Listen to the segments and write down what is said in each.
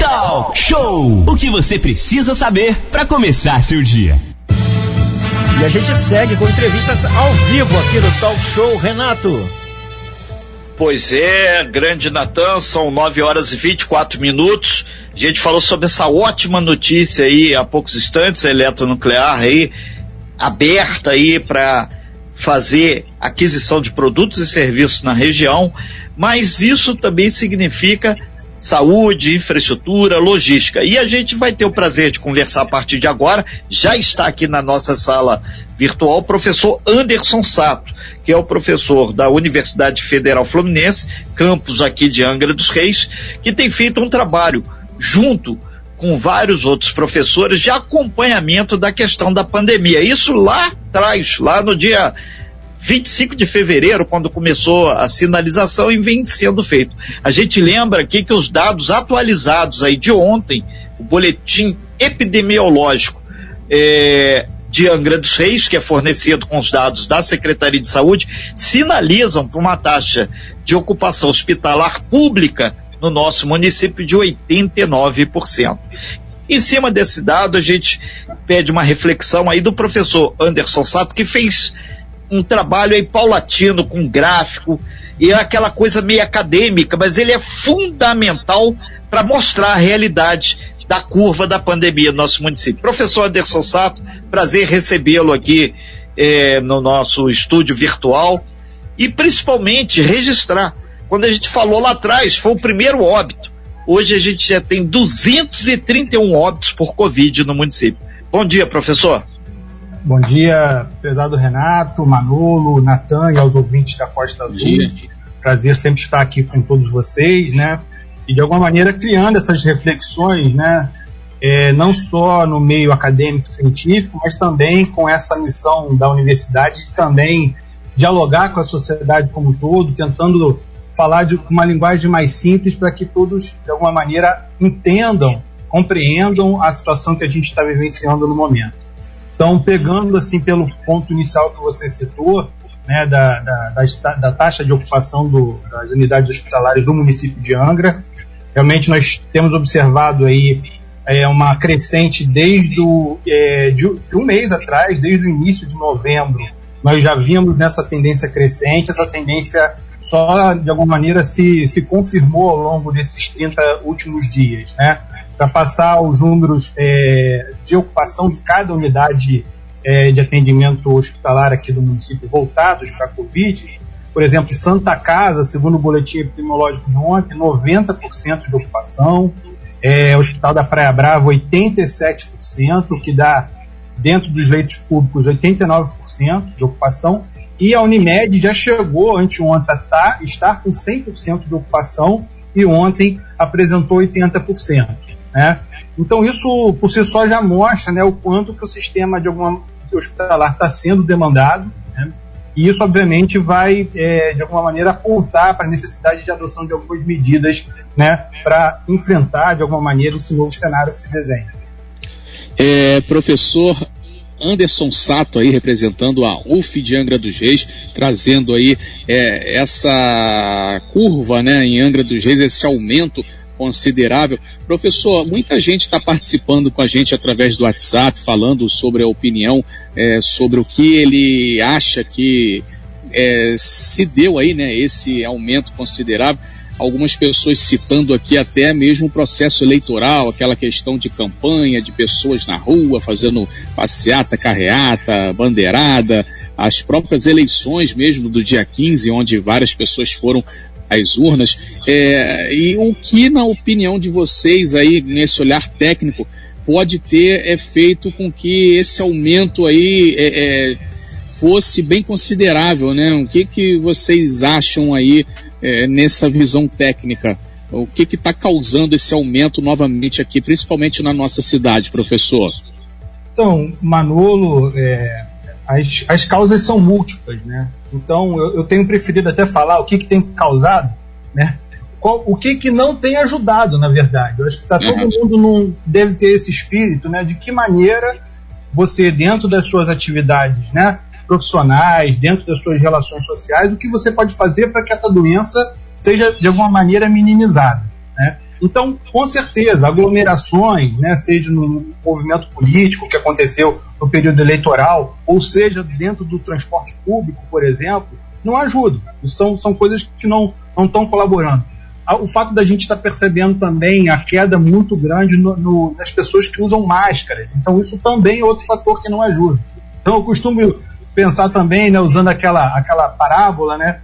Talk Show! O que você precisa saber para começar seu dia. E a gente segue com entrevistas ao vivo aqui no Talk Show, Renato. Pois é, grande Natan, são 9 horas e 24 minutos. A gente falou sobre essa ótima notícia aí há poucos instantes, a eletronuclear aí, aberta aí para fazer aquisição de produtos e serviços na região, mas isso também significa saúde, infraestrutura, logística. E a gente vai ter o prazer de conversar a partir de agora. Já está aqui na nossa sala virtual o professor Anderson Sato, que é o professor da Universidade Federal Fluminense, campus aqui de Angra dos Reis, que tem feito um trabalho junto com vários outros professores de acompanhamento da questão da pandemia. Isso lá atrás, lá no dia 25 de fevereiro, quando começou a sinalização e vem sendo feito. A gente lembra aqui que os dados atualizados aí de ontem, o boletim epidemiológico é, de Angra dos Reis, que é fornecido com os dados da Secretaria de Saúde, sinalizam para uma taxa de ocupação hospitalar pública no nosso município de 89%. Em cima desse dado, a gente pede uma reflexão aí do professor Anderson Sato, que fez um trabalho aí paulatino, com gráfico, e é aquela coisa meio acadêmica, mas ele é fundamental para mostrar a realidade da curva da pandemia no nosso município. Professor Anderson Sato, prazer recebê-lo aqui eh, no nosso estúdio virtual e principalmente registrar. Quando a gente falou lá atrás, foi o primeiro óbito. Hoje a gente já tem 231 óbitos por Covid no município. Bom dia, professor. Bom dia, prezado Renato, Manolo, Natan e aos ouvintes da Costa Azul. Prazer sempre estar aqui com todos vocês, né? E de alguma maneira criando essas reflexões, né? É, não só no meio acadêmico científico, mas também com essa missão da universidade de também dialogar com a sociedade como um todo, tentando falar de uma linguagem mais simples para que todos, de alguma maneira, entendam, compreendam a situação que a gente está vivenciando no momento. Então, pegando assim pelo ponto inicial que você citou, né, da, da, da, da taxa de ocupação do, das unidades hospitalares do município de Angra, realmente nós temos observado aí é, uma crescente desde o, é, de, um mês atrás, desde o início de novembro, nós já vimos nessa tendência crescente, essa tendência só de alguma maneira se, se confirmou ao longo desses 30 últimos dias, né? Para passar os números é, de ocupação de cada unidade é, de atendimento hospitalar aqui do município voltados para a Covid. Por exemplo, Santa Casa, segundo o boletim epidemiológico de ontem, 90% de ocupação. É, Hospital da Praia Brava, 87%, o que dá, dentro dos leitos públicos, 89% de ocupação. E a Unimed já chegou anteontem a tá, estar com 100% de ocupação e ontem apresentou 80%. Né? Então isso por si só já mostra né, o quanto que o sistema de alguma hospitalar está sendo demandado. Né? E isso, obviamente, vai, é, de alguma maneira, apontar para a necessidade de adoção de algumas medidas né, para enfrentar, de alguma maneira, esse novo cenário que se desenha. É, professor Anderson Sato aí representando a UF de Angra dos Reis, trazendo aí é, essa curva né, em Angra dos Reis, esse aumento considerável. Professor, muita gente está participando com a gente através do WhatsApp, falando sobre a opinião, é, sobre o que ele acha que é, se deu aí, né, esse aumento considerável. Algumas pessoas citando aqui até mesmo o processo eleitoral, aquela questão de campanha, de pessoas na rua fazendo passeata, carreata, bandeirada, as próprias eleições mesmo do dia 15, onde várias pessoas foram às urnas. É, e o que, na opinião de vocês aí, nesse olhar técnico, pode ter é, feito com que esse aumento aí é, é, fosse bem considerável, né? O que, que vocês acham aí é, nessa visão técnica? O que está causando esse aumento novamente aqui, principalmente na nossa cidade, professor? Então, Manolo, é, as, as causas são múltiplas, né? Então eu, eu tenho preferido até falar o que, que tem causado, né? Qual, o que, que não tem ajudado, na verdade. Eu acho que tá, todo uhum. mundo não deve ter esse espírito, né? De que maneira você, dentro das suas atividades, né? Profissionais, dentro das suas relações sociais, o que você pode fazer para que essa doença seja de alguma maneira minimizada? Então, com certeza, aglomerações, né, seja no movimento político que aconteceu no período eleitoral, ou seja dentro do transporte público, por exemplo, não ajudam. São, são coisas que não estão colaborando. O fato da gente estar tá percebendo também a queda muito grande no, no, nas pessoas que usam máscaras. Então, isso também é outro fator que não ajuda. Então, eu costumo pensar também, né, usando aquela, aquela parábola, né,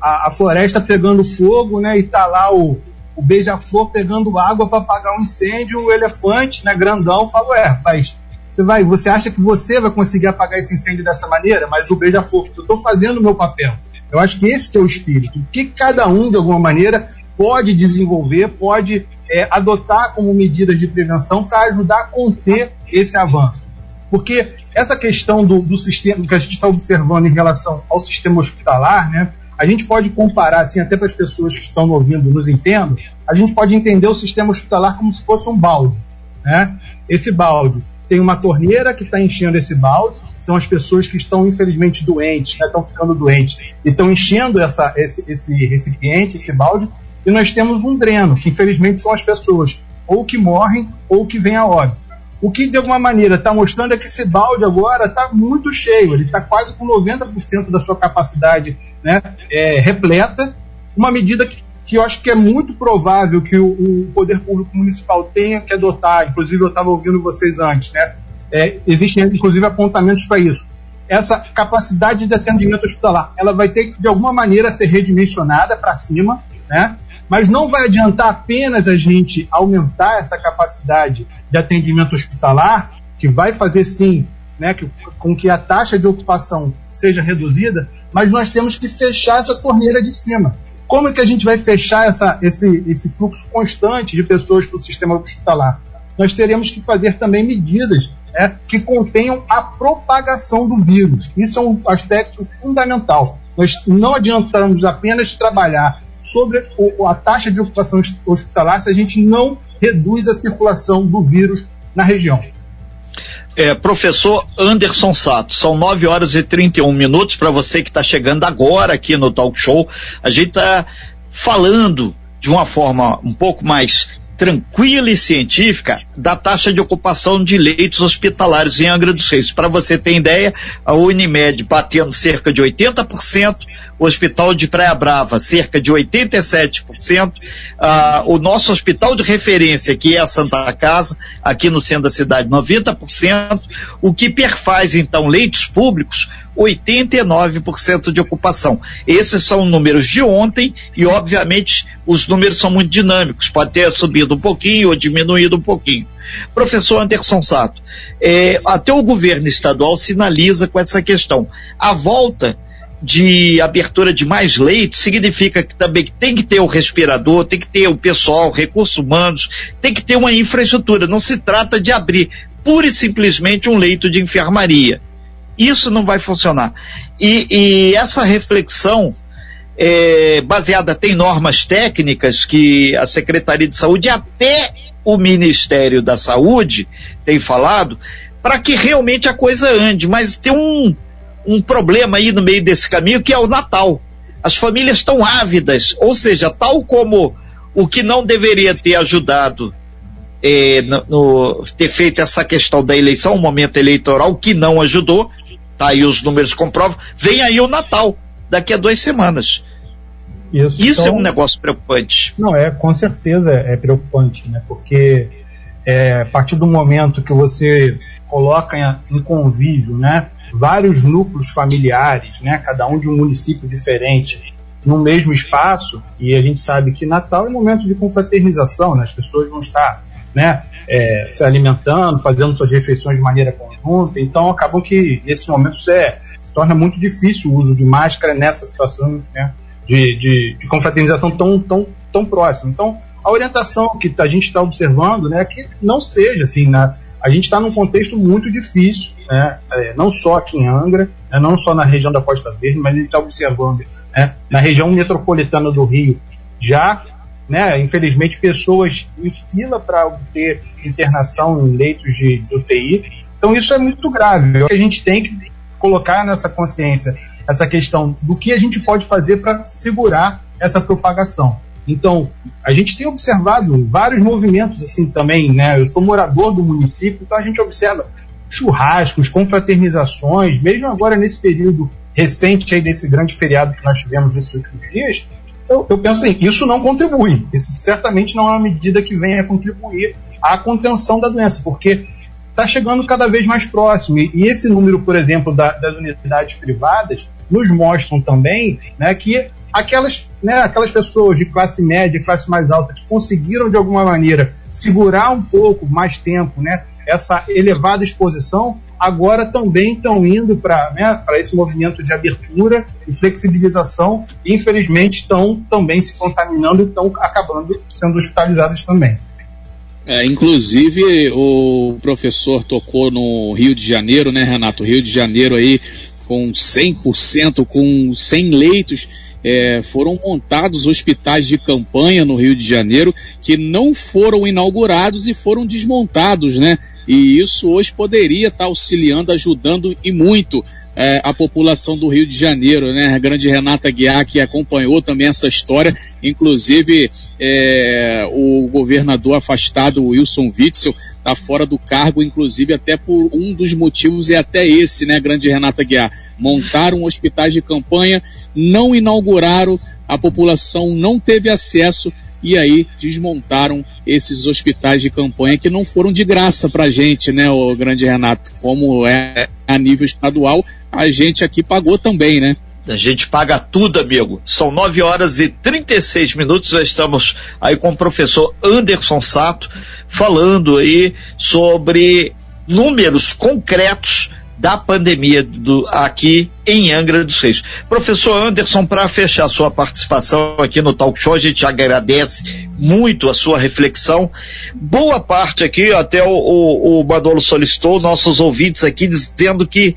a, a floresta pegando fogo, né, e tá lá o, o beija-flor pegando água para apagar um incêndio, o elefante, né, grandão, fala, ué, rapaz, você vai, você acha que você vai conseguir apagar esse incêndio dessa maneira? Mas o beija-flor, eu estou fazendo o meu papel. Eu acho que esse que é o espírito, o que cada um, de alguma maneira, pode desenvolver, pode é, adotar como medidas de prevenção para ajudar a conter esse avanço. Porque essa questão do, do sistema que a gente está observando em relação ao sistema hospitalar, né, a gente pode comparar, assim, até para as pessoas que estão ouvindo nos entendam, a gente pode entender o sistema hospitalar como se fosse um balde. Né? Esse balde tem uma torneira que está enchendo esse balde, são as pessoas que estão infelizmente doentes, né, estão ficando doentes, e estão enchendo essa, esse, esse recipiente, esse balde, e nós temos um dreno, que infelizmente são as pessoas, ou que morrem, ou que vêm a óbito. O que de alguma maneira está mostrando é que esse balde agora está muito cheio, ele está quase com 90% da sua capacidade né, é, repleta, uma medida que, que eu acho que é muito provável que o, o poder público municipal tenha que adotar, inclusive eu estava ouvindo vocês antes, né, é, existem inclusive apontamentos para isso. Essa capacidade de atendimento hospitalar, ela vai ter que de alguma maneira ser redimensionada para cima, né? Mas não vai adiantar apenas a gente aumentar essa capacidade de atendimento hospitalar, que vai fazer sim né, que, com que a taxa de ocupação seja reduzida, mas nós temos que fechar essa torneira de cima. Como é que a gente vai fechar essa, esse, esse fluxo constante de pessoas para o sistema hospitalar? Nós teremos que fazer também medidas né, que contenham a propagação do vírus. Isso é um aspecto fundamental. Nós não adiantamos apenas trabalhar sobre a taxa de ocupação hospitalar se a gente não reduz a circulação do vírus na região. É, professor Anderson Sato, são 9 horas e 31 minutos para você que está chegando agora aqui no Talk Show. A gente está falando de uma forma um pouco mais tranquila e científica da taxa de ocupação de leitos hospitalares em Angra dos Reis. Para você ter ideia, a Unimed batendo cerca de 80%, o Hospital de Praia Brava cerca de 87%, ah, o nosso hospital de referência, que é a Santa Casa, aqui no centro da cidade, 90%, o que perfaz então leitos públicos 89% de ocupação. Esses são números de ontem e, obviamente, os números são muito dinâmicos. Pode ter subido um pouquinho ou diminuído um pouquinho. Professor Anderson Sato, é, até o governo estadual sinaliza com essa questão. A volta de abertura de mais leitos significa que também tem que ter o respirador, tem que ter o pessoal, recursos humanos, tem que ter uma infraestrutura. Não se trata de abrir pura e simplesmente um leito de enfermaria. Isso não vai funcionar. E, e essa reflexão é, baseada tem normas técnicas que a Secretaria de Saúde e até o Ministério da Saúde tem falado para que realmente a coisa ande. Mas tem um, um problema aí no meio desse caminho que é o Natal. As famílias estão ávidas, ou seja, tal como o que não deveria ter ajudado é, no, no, ter feito essa questão da eleição, um momento eleitoral que não ajudou, tá aí os números comprovam, vem aí o Natal, daqui a duas semanas. Isso, Isso é então, é um negócio preocupante. Não, é, com certeza é preocupante, né? Porque é, a partir do momento que você coloca em, em convívio, né? Vários núcleos familiares, né? Cada um de um município diferente, no mesmo espaço, e a gente sabe que Natal é um momento de confraternização, né? As pessoas vão estar, né? é, se alimentando, fazendo suas refeições de maneira conjunta. Então, acabou que nesse momento é, se torna muito difícil o uso de máscara nessa situação né, de, de, de, confraternização tão, tão, tão próxima. Então, a orientação que a gente está observando né, é que não seja assim. Né, a gente está num contexto muito difícil, né, é, não só aqui em Angra, né, não só na região da Costa Verde, mas a gente está observando né, na região metropolitana do Rio já né, infelizmente, pessoas em fila para obter internação em leitos de, de UTI. Então, isso é muito grave. A gente tem que colocar nessa consciência essa questão do que a gente pode fazer para segurar essa propagação. Então, a gente tem observado vários movimentos assim também, né? Eu sou morador do município, então a gente observa churrascos, confraternizações, mesmo agora nesse período recente aí desse grande feriado que nós tivemos nesses últimos dias, eu, eu penso assim, isso não contribui. Isso certamente não é uma medida que venha contribuir à contenção da doença, porque está chegando cada vez mais próximo. E, esse número, por exemplo, da, das unidades privadas, nos mostram também né, que aquelas, né, aquelas pessoas de classe média, classe mais alta, que conseguiram de alguma maneira segurar um pouco mais tempo né, essa elevada exposição, agora também estão indo para né, esse movimento de abertura e flexibilização e infelizmente estão também se contaminando e estão acabando sendo hospitalizados também. É, inclusive o professor tocou no Rio de Janeiro, né, Renato? Rio de Janeiro aí com 100%, com 100 leitos é, foram montados hospitais de campanha no Rio de Janeiro que não foram inaugurados e foram desmontados, né? E isso hoje poderia estar auxiliando, ajudando e muito é, a população do Rio de Janeiro, né? A grande Renata Guiar, que acompanhou também essa história, inclusive é, o governador afastado, Wilson Witzel, está fora do cargo, inclusive até por um dos motivos é até esse, né, grande Renata Guiar? Montaram hospitais de campanha, não inauguraram, a população não teve acesso e aí desmontaram esses hospitais de campanha que não foram de graça para gente, né, o grande Renato? Como é a nível estadual, a gente aqui pagou também, né? A gente paga tudo, amigo. São 9 horas e 36 minutos. Já estamos aí com o professor Anderson Sato falando aí sobre números concretos da pandemia do, aqui em Angra dos Reis. Professor Anderson, para fechar sua participação aqui no Talk Show, a gente agradece muito a sua reflexão. Boa parte aqui, até o, o, o Manolo solicitou, nossos ouvintes aqui dizendo que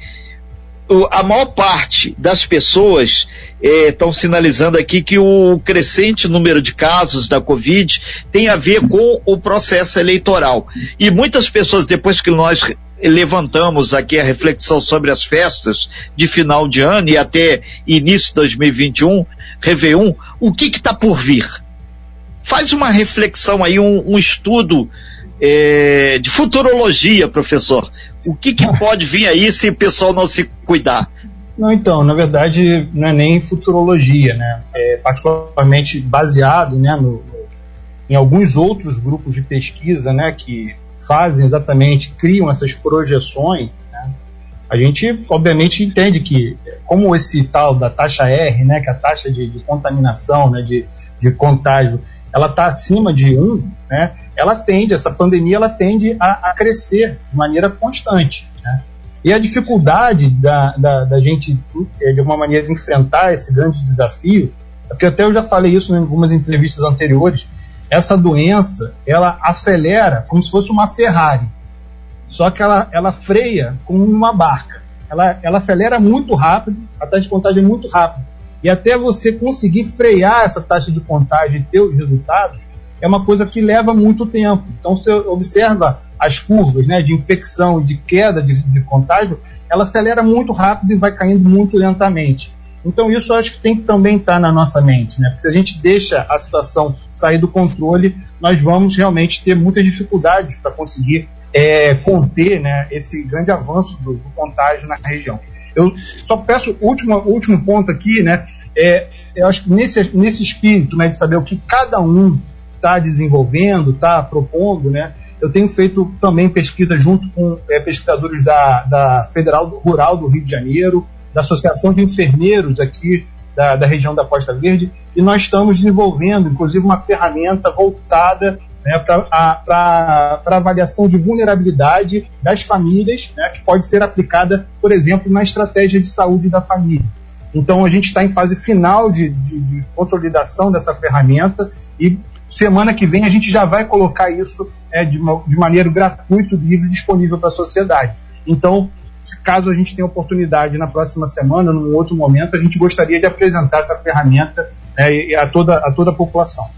a maior parte das pessoas estão eh, sinalizando aqui que o crescente número de casos da Covid tem a ver com o processo eleitoral. E muitas pessoas, depois que nós levantamos aqui a reflexão sobre as festas de final de ano e até início de 2021, Réveillon, o que está por vir? Faz uma reflexão aí, um, um estudo é, de futurologia, professor. O que, que pode vir aí se o pessoal não se cuidar? Não, então, na verdade, não é nem futurologia, né? É particularmente baseado né, no, em alguns outros grupos de pesquisa né, que fazem exatamente, criam essas projeções, né? a gente obviamente entende que, como esse tal da taxa R, né, que é a taxa de, de contaminação, né, de, de contágio, ela está acima de 1, né, ela tende, essa pandemia ela tende a, a crescer de maneira constante. Né? E a dificuldade da, da, da, gente, é, de alguma maneira, enfrentar esse grande desafio, é porque até eu já falei isso em algumas entrevistas anteriores, essa doença ela acelera como se fosse uma Ferrari, só que ela, ela freia como uma barca. Ela, ela acelera muito rápido, a taxa de contágio é muito rápida. E até você conseguir frear essa taxa de contágio e ter os resultados, é uma coisa que leva muito tempo. Então, você observa as curvas né, de infecção e de queda de, de contágio, ela acelera muito rápido e vai caindo muito lentamente. Então isso acho que tem que também estar tá na nossa mente, né? Porque se a gente deixa a situação sair do controle, nós vamos realmente ter muitas dificuldades para conseguir é, conter né, esse grande avanço do, do, contágio na região. Eu só peço último, último ponto aqui, né? É, eu acho que nesse, nesse espírito né, de saber o que cada um está desenvolvendo, está propondo, né? Eu tenho feito também pesquisa junto com é, pesquisadores da, da Federal Rural do Rio de Janeiro, da Associação de Enfermeiros aqui da, da região da Costa Verde, e nós estamos desenvolvendo, inclusive, uma ferramenta voltada né, para avaliação de vulnerabilidade das famílias, né, que pode ser aplicada, por exemplo, na estratégia de saúde da família. Então, a gente está em fase final de, de, de, consolidação dessa ferramenta e semana que vem a gente já vai colocar isso é, de, de maneira gratuita, livre, disponível para a sociedade. Então, caso a gente tenha oportunidade na próxima semana, num outro momento, a gente gostaria de apresentar essa ferramenta né, a, toda, a toda a população.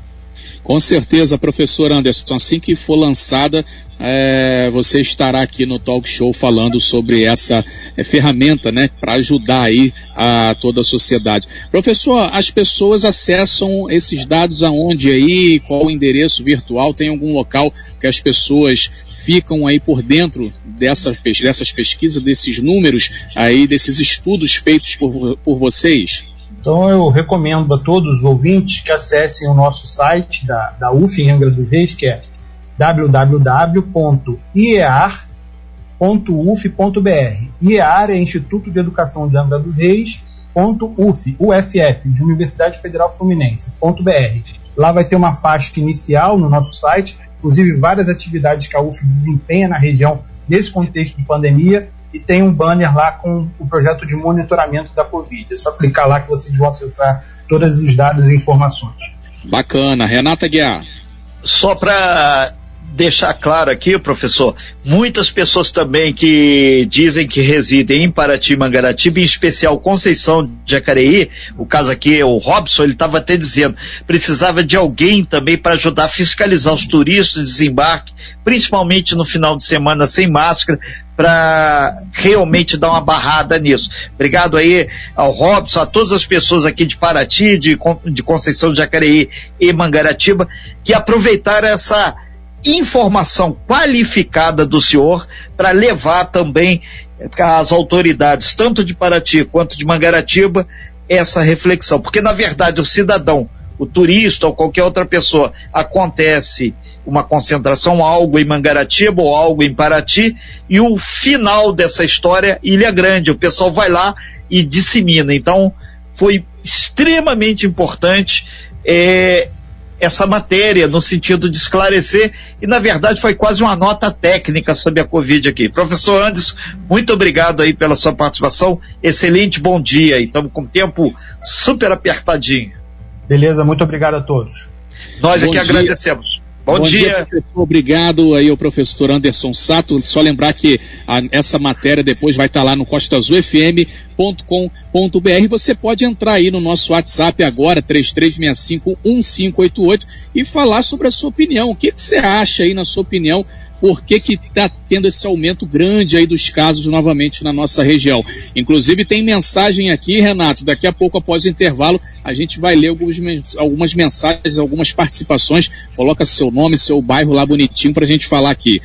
Com certeza, professor Anderson, assim que for lançada, é, você estará aqui no talk show falando sobre essa é, ferramenta, né, para ajudar aí a toda a sociedade. Professor, as pessoas acessam esses dados aonde aí? Qual o endereço virtual? Tem algum local que as pessoas ficam aí por dentro dessa, dessas pesquisas, desses números aí, desses estudos feitos por, por vocês? Então eu recomendo a todos os ouvintes que acessem o nosso site da, da UF em Angra dos Reis, que é www.iar.uf.br. IEAR é Instituto de Educação de Angra dos Reis, .uf, UFF, de Universidade Federal Fluminense, .br. Lá vai ter uma faixa inicial no nosso site, inclusive várias atividades que a UF desempenha na região nesse contexto de pandemia, e tem um banner lá com o projeto de monitoramento da Covid. É só clicar lá que vocês vão acessar todos os dados e informações. Bacana. Renata Guiar. Só para deixar claro aqui, professor, muitas pessoas também que dizem que residem em Paraty, Mangaratiba, em especial Conceição de Jacareí, o caso aqui é o Robson, ele estava até dizendo, precisava de alguém também para ajudar a fiscalizar os turistas de desembarque, principalmente no final de semana sem máscara, para realmente dar uma barrada nisso. Obrigado aí ao Robson, a todas as pessoas aqui de Paraty, de, de Conceição de Jacareí e Mangaratiba, que aproveitaram essa informação qualificada do senhor para levar também às autoridades, tanto de Paraty quanto de Mangaratiba, essa reflexão. Porque, na verdade, o cidadão, o turista ou qualquer outra pessoa, acontece uma concentração, algo em Mangaratiba ou algo em Paraty, e o final dessa história, Ilha Grande. O pessoal vai lá e dissemina. Então, foi extremamente importante é, essa matéria no sentido de esclarecer e na verdade foi quase uma nota técnica sobre a Covid aqui. Professor Anderson, muito obrigado aí pela sua participação. Excelente bom dia. Estamos com o tempo super apertadinho. Beleza, muito obrigado a todos. Nós bom aqui dia. agradecemos. Bom, Bom dia. dia Obrigado aí ao professor Anderson Sato. Só lembrar que a, essa matéria depois vai estar lá no costazulfm.com.br. Você pode entrar aí no nosso WhatsApp agora, 33651588, e falar sobre a sua opinião. O que, que você acha aí, na sua opinião, por que está tendo esse aumento grande aí dos casos novamente na nossa região. Inclusive tem mensagem aqui, Renato, daqui a pouco após o intervalo a gente vai ler alguns, algumas mensagens, algumas participações, coloca seu nome, seu bairro lá bonitinho para a gente falar aqui.